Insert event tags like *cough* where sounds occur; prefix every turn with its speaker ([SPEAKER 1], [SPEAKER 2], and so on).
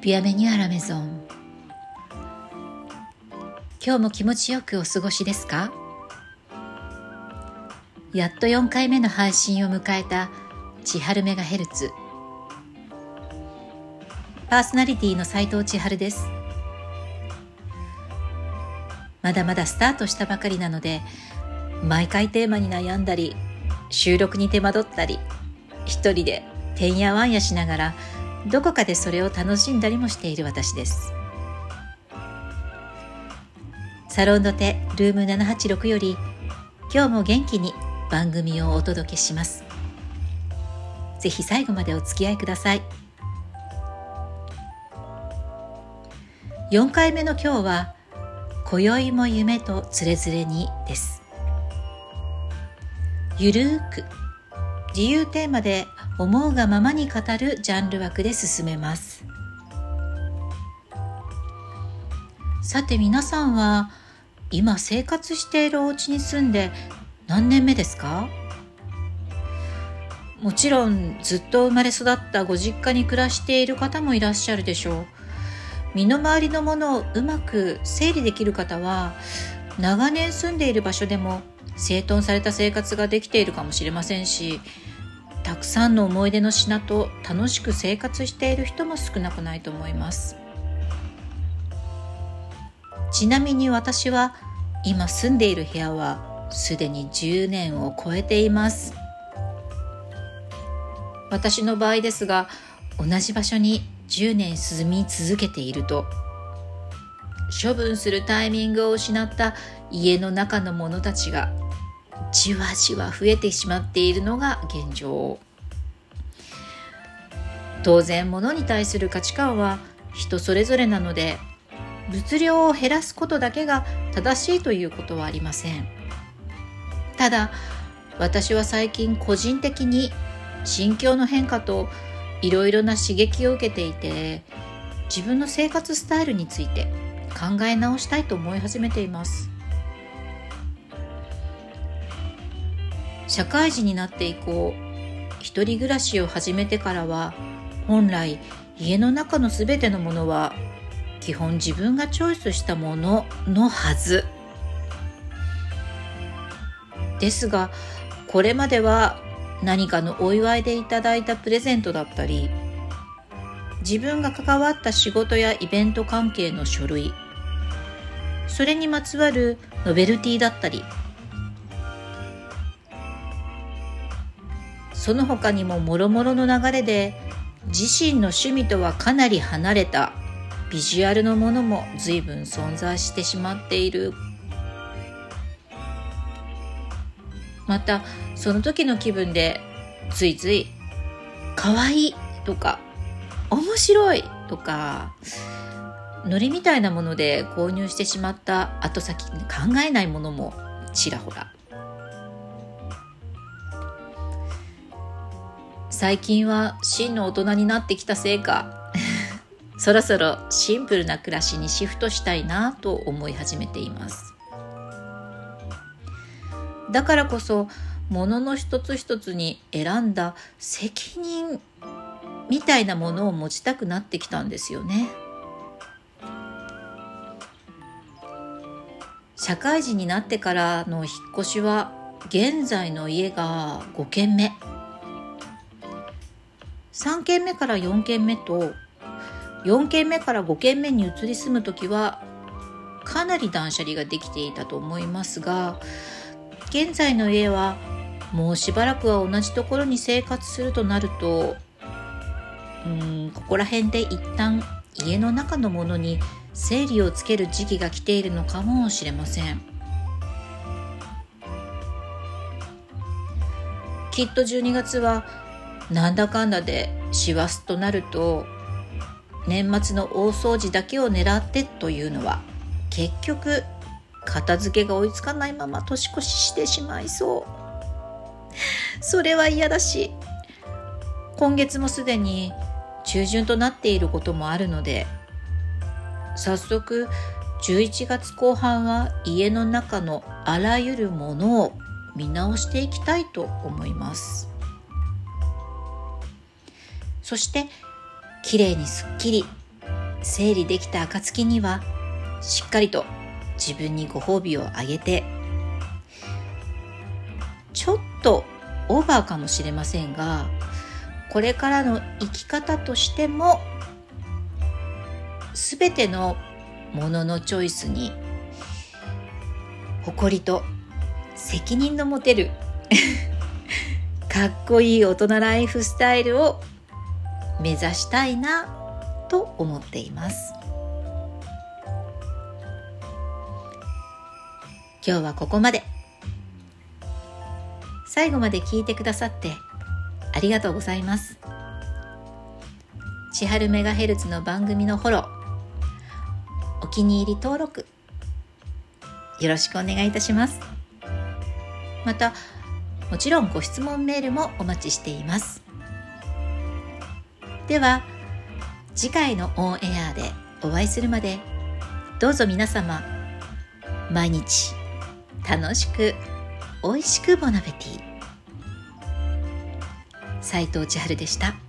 [SPEAKER 1] ビアメニュアラメゾン。今日も気持ちよくお過ごしですか？やっと4回目の配信を迎えた千春メガヘルツ。パーソナリティの斉藤千春です。まだまだスタートしたばかりなので毎回テーマに悩んだり収録に手間取ったり一人でてんやわんやしながらどこかでそれを楽しんだりもしている私です。サロンドテルーム786より今日も元気に番組をお届けします。ぜひ最後までお付き合いください。4回目の今日は今宵も夢とつれづれにです。ゆるーく自由テーマで思うがままに語るジャンル枠で進めます。さて皆さんは今生活しているお家に住んで何年目ですか？もちろんずっと生まれ育ったご実家に暮らしている方もいらっしゃるでしょう。身の回りのものをうまく整理できる方は長年住んでいる場所でも整頓された生活ができているかもしれませんしたくさんの思い出の品と楽しく生活している人も少なくないと思います。ちなみに私は今住んでいる部屋はすでに10年を超えています。私の場合ですが同じ場所に10年住み続けていると処分するタイミングを失った家の中の者たちがじわじわ増えてしまっているのが現状。当然物に対する価値観は人それぞれなので物量を減らすことだけが正しいということはありません。ただ私は最近個人的に心境の変化といろいろな刺激を受けていて自分の生活スタイルについて考え直したいと思い始めています。社会人になって以降一人暮らしを始めてからは本来家の中の全てのものは基本自分がチョイスしたもののはず。ですがこれまでは何かのお祝いでいただいたプレゼントだったり自分が関わった仕事やイベント関係の書類それにまつわるノベルティだったりその他にももろもろの流れで自身の趣味とはかなり離れたビジュアルのものも随分存在してしまっている。またその時の気分でついつい「かわいい」とか「面白い」とかノリみたいなもので購入してしまった後先に考えないものもちらほら最近は真の大人になってきたせいか。*laughs* そろそろシンプルな暮らしにシフトしたいなと思い始めています。だからこそものの一つ一つに選んだ責任みたいなものを持ちたくなってきたんですよね。社会人になってからの引っ越しは現在の家が5軒目。3軒目から4軒目と4軒目から5軒目に移り住む時はかなり断捨離ができていたと思いますが現在の家はもうしばらくは同じところに生活するとなるとうんここら辺で一旦家の中のものに整理をつける時期が来ているのかもしれません。きっと12月はなんだかんだで師走となると年末の大掃除だけを狙ってというのは結局片付けが追いつかないまま年越ししてしまいそう。それは嫌だし今月もすでに中旬となっていることもあるので早速11月後半は家の中のあらゆるものを見直していきたいと思います。そしてきれいにすっきり整理できた暁にはしっかりと自分にご褒美をあげてちょっとオーバーかもしれませんがこれからの生き方としても全てのもののチョイスに誇りと責任の持てる *laughs* かっこいい大人ライフスタイルを目指したいなと思っています。今日はここまで。最後まで聞いてくださってありがとうございます。千春メガヘルツの番組のフォローお気に入り登録よろしくお願いいたします。またもちろんご質問メールもお待ちしています。では次回のオンエアでお会いするまでどうぞ皆様毎日楽しく美味しくボナペティ斉藤千春でした。